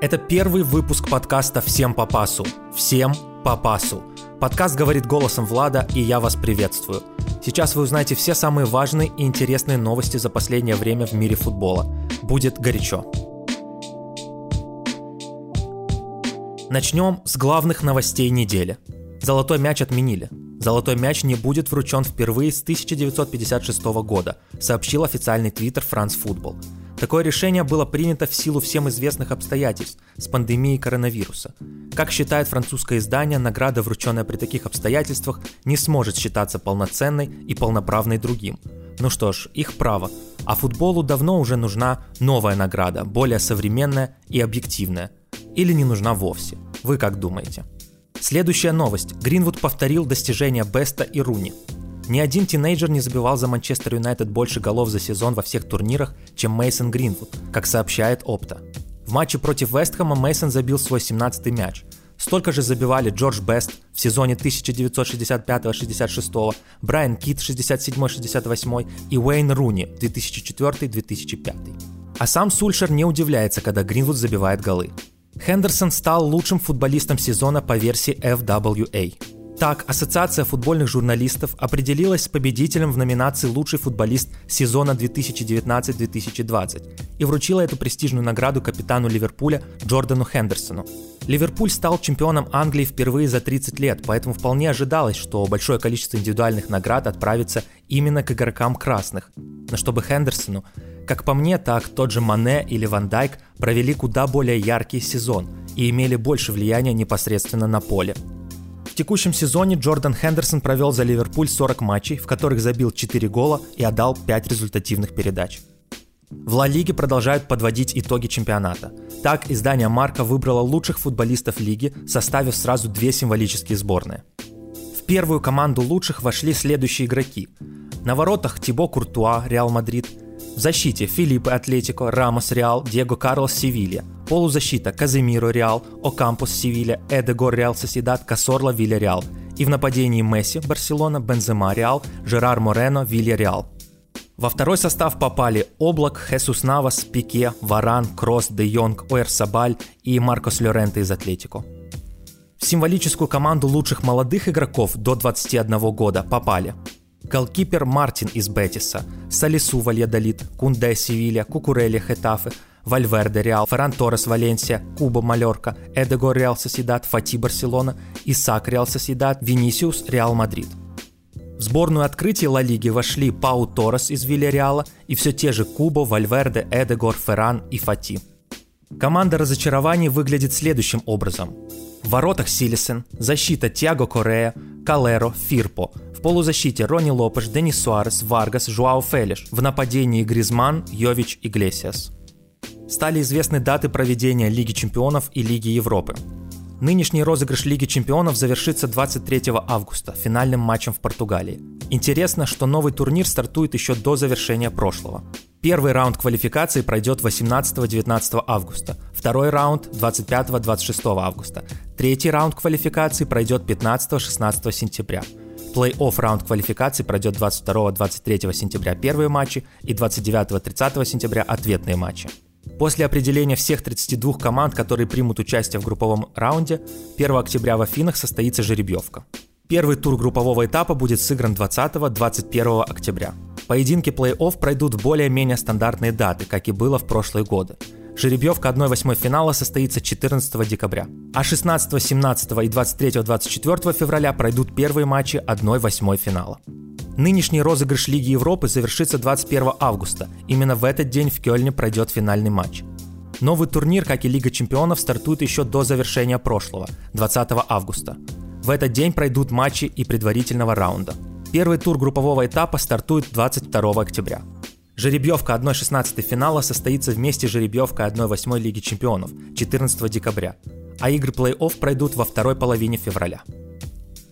Это первый выпуск подкаста «Всем по пасу». Всем по пасу. Подкаст говорит голосом Влада, и я вас приветствую. Сейчас вы узнаете все самые важные и интересные новости за последнее время в мире футбола. Будет горячо. Начнем с главных новостей недели. Золотой мяч отменили. Золотой мяч не будет вручен впервые с 1956 года, сообщил официальный твиттер France Football. Такое решение было принято в силу всем известных обстоятельств с пандемией коронавируса. Как считает французское издание, награда, врученная при таких обстоятельствах, не сможет считаться полноценной и полноправной другим. Ну что ж, их право. А футболу давно уже нужна новая награда, более современная и объективная. Или не нужна вовсе. Вы как думаете? Следующая новость. Гринвуд повторил достижения Беста и Руни. Ни один тинейджер не забивал за Манчестер Юнайтед больше голов за сезон во всех турнирах, чем Мейсон Гринвуд, как сообщает Опта. В матче против Вестхэма Мейсон забил свой 17-й мяч. Столько же забивали Джордж Бест в сезоне 1965-66, Брайан Кит 67-68 и Уэйн Руни 2004-2005. А сам Сульшер не удивляется, когда Гринвуд забивает голы. Хендерсон стал лучшим футболистом сезона по версии FWA. Так, Ассоциация футбольных журналистов определилась с победителем в номинации «Лучший футболист сезона 2019-2020» и вручила эту престижную награду капитану Ливерпуля Джордану Хендерсону. Ливерпуль стал чемпионом Англии впервые за 30 лет, поэтому вполне ожидалось, что большое количество индивидуальных наград отправится именно к игрокам красных. Но чтобы Хендерсону, как по мне, так тот же Мане или Ван Дайк провели куда более яркий сезон и имели больше влияния непосредственно на поле. В текущем сезоне Джордан Хендерсон провел за Ливерпуль 40 матчей, в которых забил 4 гола и отдал 5 результативных передач. В Ла Лиге продолжают подводить итоги чемпионата. Так, издание Марка выбрало лучших футболистов лиги, составив сразу две символические сборные. В первую команду лучших вошли следующие игроки. На воротах Тибо Куртуа, Реал Мадрид. В защите Фелипе Атлетико, Рамос Реал, Диего Карлос Севилья. Полузащита Каземиро Реал, Окампос Севилья, Эдегор Реал Сосьедад, Касорла Вильярреал. И в нападении Месси, Барселона, Бензема Реал, Жерар Морено, Вильярреал. Во второй состав попали Облак, Хесус Навас, Пике, Варан, Кроос, Де Йонг, Оярсабаль и Маркос Лоренте из Атлетико. В символическую команду лучших молодых игроков до 21 года попали голкипер Мартин из Бетиса, Салису Вальядолид, Кунде Севилья, Кукурелья Хетафе, Вальверде Реал, Ферран Торрес Валенсия, Кубо Мальорка, Эдегор Реал Сосьедад, Фати Барселона, Исак Реал Сосьедад, Винисиус Реал Мадрид. В сборную открытия Ла Лиги вошли Пау Торрес из Вильярреала и все те же Кубо, Вальверде, Эдегор, Ферран и Фати. Команда разочарований выглядит следующим образом. В воротах Силлессен, защита Тьерри Коррейя, Калеро, Фирпо, полузащите Рони Лопеш, Денис Суарес, Варгас, Жуао Фелиш, в нападении Гризман, Йович Иглесиас стали известны даты проведения Лиги чемпионов и Лиги Европы. Нынешний розыгрыш Лиги чемпионов завершится 23 августа финальным матчем в Португалии. Интересно, что новый турнир стартует еще до завершения прошлого. Первый раунд квалификации пройдет 18-19 августа, второй раунд 25-26 августа, третий раунд квалификации пройдет 15-16 сентября. Плей-офф раунд квалификации пройдет 22-23 сентября первые матчи и 29-30 сентября ответные матчи. После определения всех 32 команд, которые примут участие в групповом раунде, 1 октября в Афинах состоится жеребьевка. Первый тур группового этапа будет сыгран 20-21 октября. Поединки плей-офф пройдут в более-менее стандартные даты, как и было в прошлые годы. Жеребьевка 1-8 финала состоится 14 декабря. А 16, 17 и 23-24 февраля пройдут первые матчи 1-8 финала. Нынешний розыгрыш Лиги Европы завершится 21 августа. Именно в этот день в Кёльне пройдет финальный матч. Новый турнир, как и Лига чемпионов, стартует еще до завершения прошлого, 20 августа. В этот день пройдут матчи и предварительного раунда. Первый тур группового этапа стартует 22 октября. Жеребьевка 1-16 финала состоится вместе с жеребьевкой 1-8 Лиги чемпионов 14 декабря, а игры плей-офф пройдут во второй половине февраля.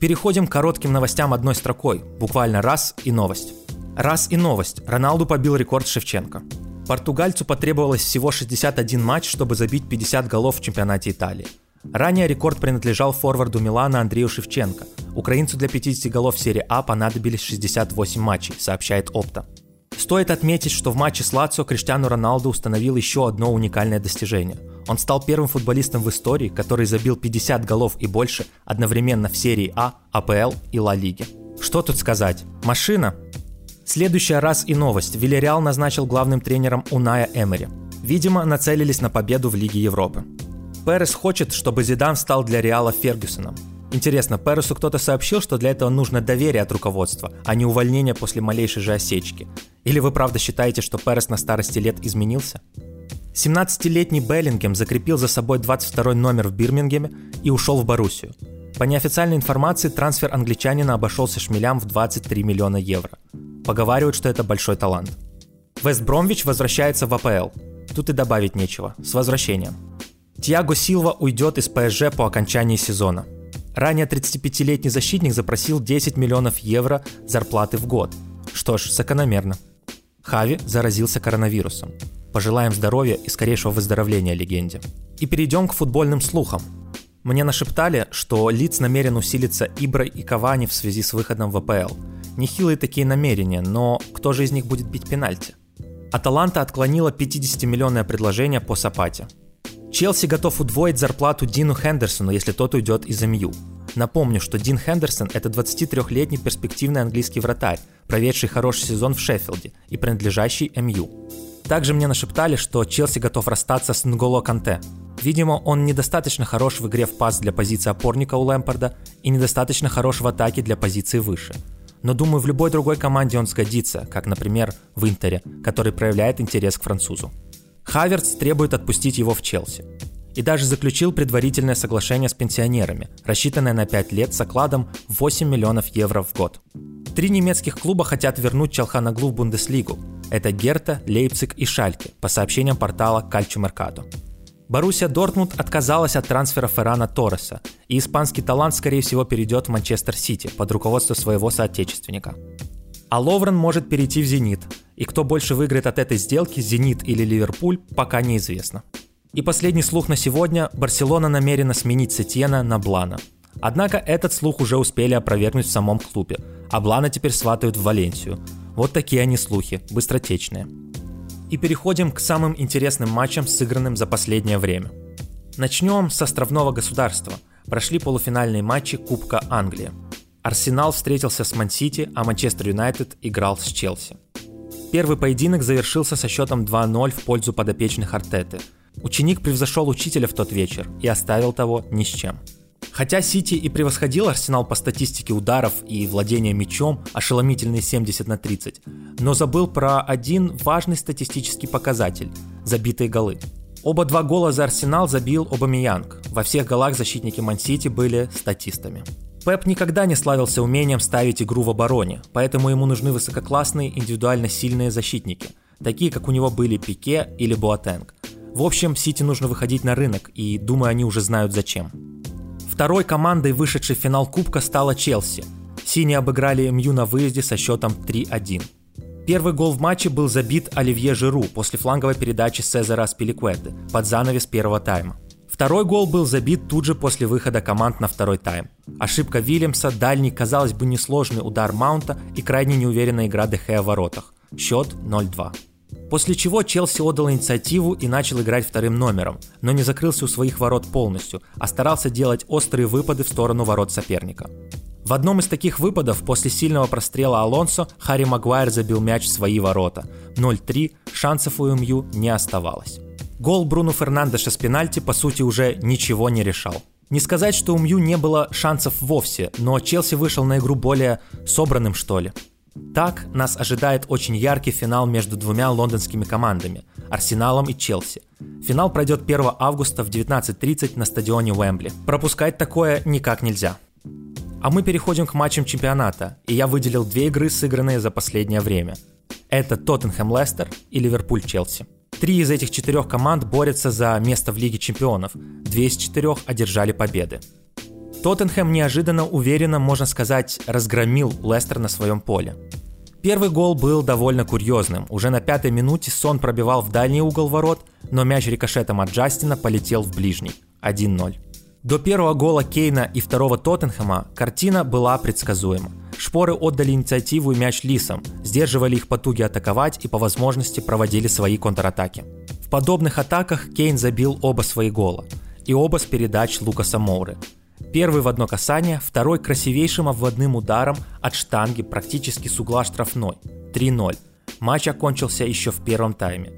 Переходим к коротким новостям одной строкой, буквально раз и новость. Раз и новость. Роналду побил рекорд Шевченко. Португальцу потребовалось всего 61 матч, чтобы забить 50 голов в чемпионате Италии. Ранее рекорд принадлежал форварду Милана Андрею Шевченко. Украинцу для 50 голов в серии А понадобились 68 матчей, сообщает Опта. Стоит отметить, что в матче с Лацио Криштиану Роналду установил еще одно уникальное достижение. Он стал первым футболистом в истории, который забил 50 голов и больше одновременно в серии А, АПЛ и Ла Лиге. Что тут сказать? Машина. Следующая раз и новость. Вильяреал назначил главным тренером Уная Эмери. Видимо, нацелились на победу в Лиге Европы. Перес хочет, чтобы Зидан стал для Реала Фергюсоном. Интересно, Пересу кто-то сообщил, что для этого нужно доверие от руководства, а не увольнение после малейшей же осечки? Или вы правда считаете, что Перес на старости лет изменился? 17-летний Беллингем закрепил за собой 22 номер в Бирмингеме и ушел в Боруссию. По неофициальной информации, трансфер англичанина обошелся шмелям в 23 миллиона евро. Поговаривают, что это большой талант. Вест Бромвич возвращается в АПЛ. Тут и добавить нечего. С возвращением. Тиаго Силва уйдет из ПСЖ по окончании сезона. Ранее 35-летний защитник запросил 10 миллионов евро зарплаты в год. Что ж, закономерно. Хави заразился коронавирусом. Пожелаем здоровья и скорейшего выздоровления легенде. И перейдем к футбольным слухам. Мне нашептали, что Лиц намерен усилиться Иброй и Кавани в связи с выходом в АПЛ. Нехилые такие намерения, но кто же из них будет бить пенальти? Аталанта отклонила 50-миллионное предложение по Сапате. Челси готов удвоить зарплату Дину Хендерсону, если тот уйдет из МЮ. Напомню, что Дин Хендерсон – это 23-летний перспективный английский вратарь, проведший хороший сезон в Шеффилде и принадлежащий МЮ. Также мне нашептали, что Челси готов расстаться с Нголо Канте. Видимо, он недостаточно хорош в игре в пас для позиции опорника у Лэмпорда и недостаточно хорош в атаке для позиции выше. Но думаю, в любой другой команде он сгодится, как, например, в Интере, который проявляет интерес к французу. Хаверц требует отпустить его в Челси. И даже заключил предварительное соглашение с пенсионерами, рассчитанное на 5 лет с окладом 8 миллионов евро в год. Три немецких клуба хотят вернуть Челханаглу в Бундеслигу, это Герта, Лейпциг и Шальке, по сообщениям портала Calcio Mercato. Боруссия Дортмунд отказалась от трансфера Феррана Торреса, и испанский талант, скорее всего, перейдет в Манчестер Сити под руководством своего соотечественника. А Ловрен может перейти в «Зенит», и кто больше выиграет от этой сделки, «Зенит» или «Ливерпуль», пока неизвестно. И последний слух на сегодня – Барселона намерена сменить Сетьена на Блана. Однако этот слух уже успели опровергнуть в самом клубе, а Блана теперь сватают в Валенсию – вот такие они слухи, быстротечные. И переходим к самым интересным матчам, сыгранным за последнее время. Начнем с островного государства. Прошли полуфинальные матчи Кубка Англии. Арсенал встретился с Мансити, а Манчестер Юнайтед играл с Челси. Первый поединок завершился со счетом 2-0 в пользу подопечных Артеты. Ученик превзошел учителя в тот вечер и оставил того ни с чем – Хотя Сити и превосходил Арсенал по статистике ударов и владения мячом, ошеломительные 70 на 30, но забыл про один важный статистический показатель – забитые голы. Оба два гола за Арсенал забил Обамиянг. Во всех голах защитники Мансити были статистами. Пеп никогда не славился умением ставить игру в обороне, поэтому ему нужны высококлассные индивидуально сильные защитники, такие как у него были Пике или Буатенг. В общем, Сити нужно выходить на рынок, и думаю, они уже знают зачем. Второй командой, вышедшей в финал Кубка, стала Челси. Синие обыграли МЮ на выезде со счетом 3-1. Первый гол в матче был забит Оливье Жиру после фланговой передачи Сезара Спиликуэты под занавес первого тайма. Второй гол был забит тут же после выхода команд на второй тайм. Ошибка Вильямса, дальний, казалось бы, несложный удар Маунта и крайне неуверенная игра Дехея в воротах. Счет 0-2. После чего Челси отдал инициативу и начал играть вторым номером, но не закрылся у своих ворот полностью, а старался делать острые выпады в сторону ворот соперника. В одном из таких выпадов после сильного прострела Алонсо Харри Магуайр забил мяч в свои ворота. 0-3, шансов у МЮ не оставалось. Гол Бруно Фернандеша с пенальти по сути уже ничего не решал. Не сказать, что у Мью не было шансов вовсе, но Челси вышел на игру более собранным что ли. Так нас ожидает очень яркий финал между двумя лондонскими командами – Арсеналом и Челси. Финал пройдет 1 августа в 19.30 на стадионе Уэмбли. Пропускать такое никак нельзя. А мы переходим к матчам чемпионата, и я выделил две игры, сыгранные за последнее время. Это Тоттенхэм Лестер и Ливерпуль Челси. Три из этих четырех команд борются за место в Лиге чемпионов, две из четырех одержали победы. Тоттенхэм неожиданно уверенно, можно сказать, разгромил Лестер на своем поле. Первый гол был довольно курьезным. Уже на пятой минуте Сон пробивал в дальний угол ворот, но мяч рикошетом от Джастина полетел в ближний. 1-0. До первого гола Кейна и второго Тоттенхэма картина была предсказуема. Шпоры отдали инициативу и мяч Лисам, сдерживали их потуги атаковать и по возможности проводили свои контратаки В подобных атаках Кейн забил оба свои гола. И оба с передач Лукаса Моуры. Первый в одно касание, второй красивейшим обводным ударом от штанги практически с угла штрафной. 3-0. Матч окончился еще в первом тайме.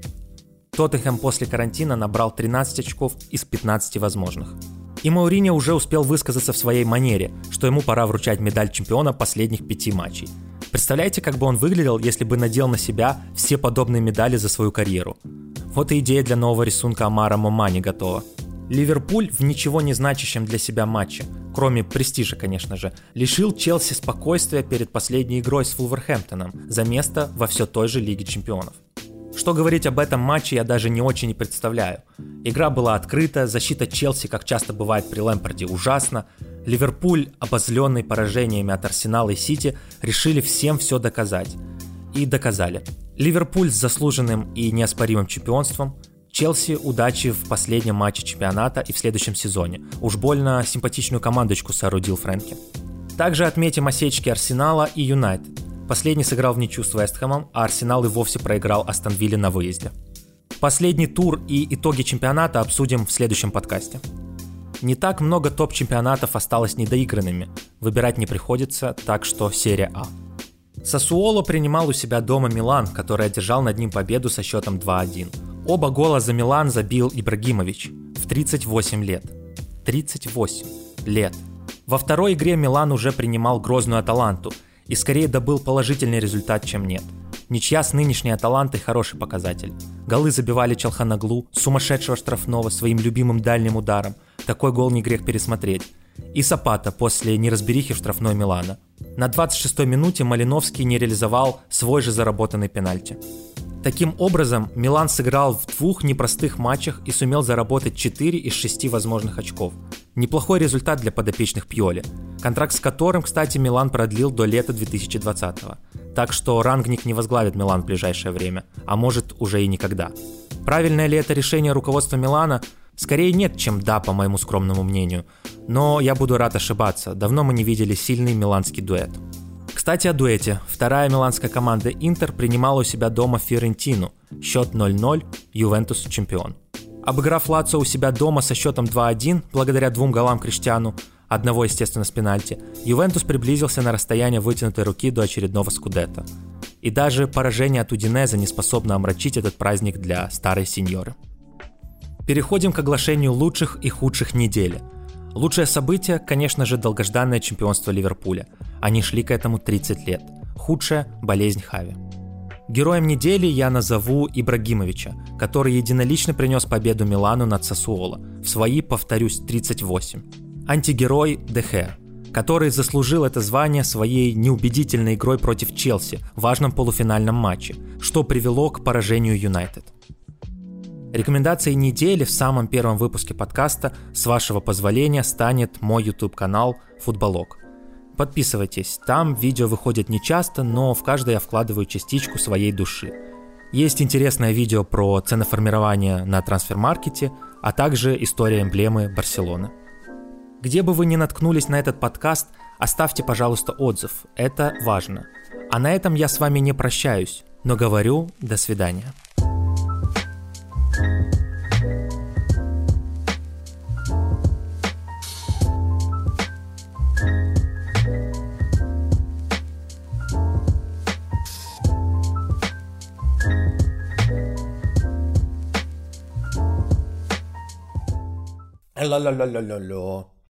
Тоттенхэм после карантина набрал 13 очков из 15 возможных. И Мауриньо уже успел высказаться в своей манере, что ему пора вручать медаль чемпиона последних пяти матчей. Представляете, как бы он выглядел, если бы надел на себя все подобные медали за свою карьеру? Вот и идея для нового рисунка Амара Момани готова. Ливерпуль в ничего не значащем для себя матче, кроме престижа, конечно же, лишил Челси спокойствия перед последней игрой с Вулверхэмптоном за место во все той же Лиге Чемпионов. Что говорить об этом матче я даже не очень и представляю. Игра была открыта, защита Челси, как часто бывает при Лэмпорде, ужасна. Ливерпуль, обозленный поражениями от Арсенала и Сити, решили всем все доказать. И доказали. Ливерпуль с заслуженным и неоспоримым чемпионством, Челси удачи в последнем матче чемпионата и в следующем сезоне. Уж больно симпатичную командочку соорудил Фрэнки. Также отметим осечки Арсенала и Юнайтед. Последний сыграл в ничью с Вестхэмом, а Арсенал и вовсе проиграл Астон Вилле на выезде. Последний тур и итоги чемпионата обсудим в следующем подкасте. Не так много топ-чемпионатов осталось недоигранными. Выбирать не приходится, так что серия А. Сосуоло принимал у себя дома Милан, который одержал над ним победу со счетом 2-1. Оба гола за Милан забил Ибрагимович в 38 лет. 38 лет. Во второй игре Милан уже принимал грозную Аталанту – и скорее добыл положительный результат, чем нет. Ничья с нынешней Аталантой хороший показатель. Голы забивали Челханаглу, сумасшедшего штрафного, своим любимым дальним ударом. Такой гол не грех пересмотреть. И Сапата после неразберихи в штрафной Милана. На 26-й минуте Малиновский не реализовал свой же заработанный пенальти. Таким образом, Милан сыграл в двух непростых матчах и сумел заработать 4 из 6 возможных очков. Неплохой результат для подопечных Пьоли, контракт с которым, кстати, Милан продлил до лета 2020 -го. Так что Рангник не возглавит Милан в ближайшее время, а может уже и никогда. Правильное ли это решение руководства Милана? Скорее нет, чем да, по моему скромному мнению. Но я буду рад ошибаться, давно мы не видели сильный миланский дуэт. Кстати, о дуэте. Вторая миланская команда Интер принимала у себя дома Фиорентину. Счет 0-0, Ювентус чемпион. Обыграв Лацо у себя дома со счетом 2-1, благодаря двум голам Криштиану, одного, естественно, с пенальти, Ювентус приблизился на расстояние вытянутой руки до очередного скудета. И даже поражение от Удинеза не способно омрачить этот праздник для старой сеньоры. Переходим к оглашению лучших и худших недели – Лучшее событие, конечно же, долгожданное чемпионство Ливерпуля. Они шли к этому 30 лет. Худшее – болезнь Хави. Героем недели я назову Ибрагимовича, который единолично принес победу Милану над Сосуоло, в свои, повторюсь, 38. Антигерой Дехе, который заслужил это звание своей неубедительной игрой против Челси в важном полуфинальном матче, что привело к поражению Юнайтед. Рекомендацией недели в самом первом выпуске подкаста, с вашего позволения, станет мой YouTube-канал «Футболог». Подписывайтесь, там видео выходят не часто, но в каждое я вкладываю частичку своей души. Есть интересное видео про ценоформирование на трансфер-маркете, а также история эмблемы Барселоны. Где бы вы ни наткнулись на этот подкаст, оставьте, пожалуйста, отзыв, это важно. А на этом я с вами не прощаюсь, но говорю до свидания. La la la la la la.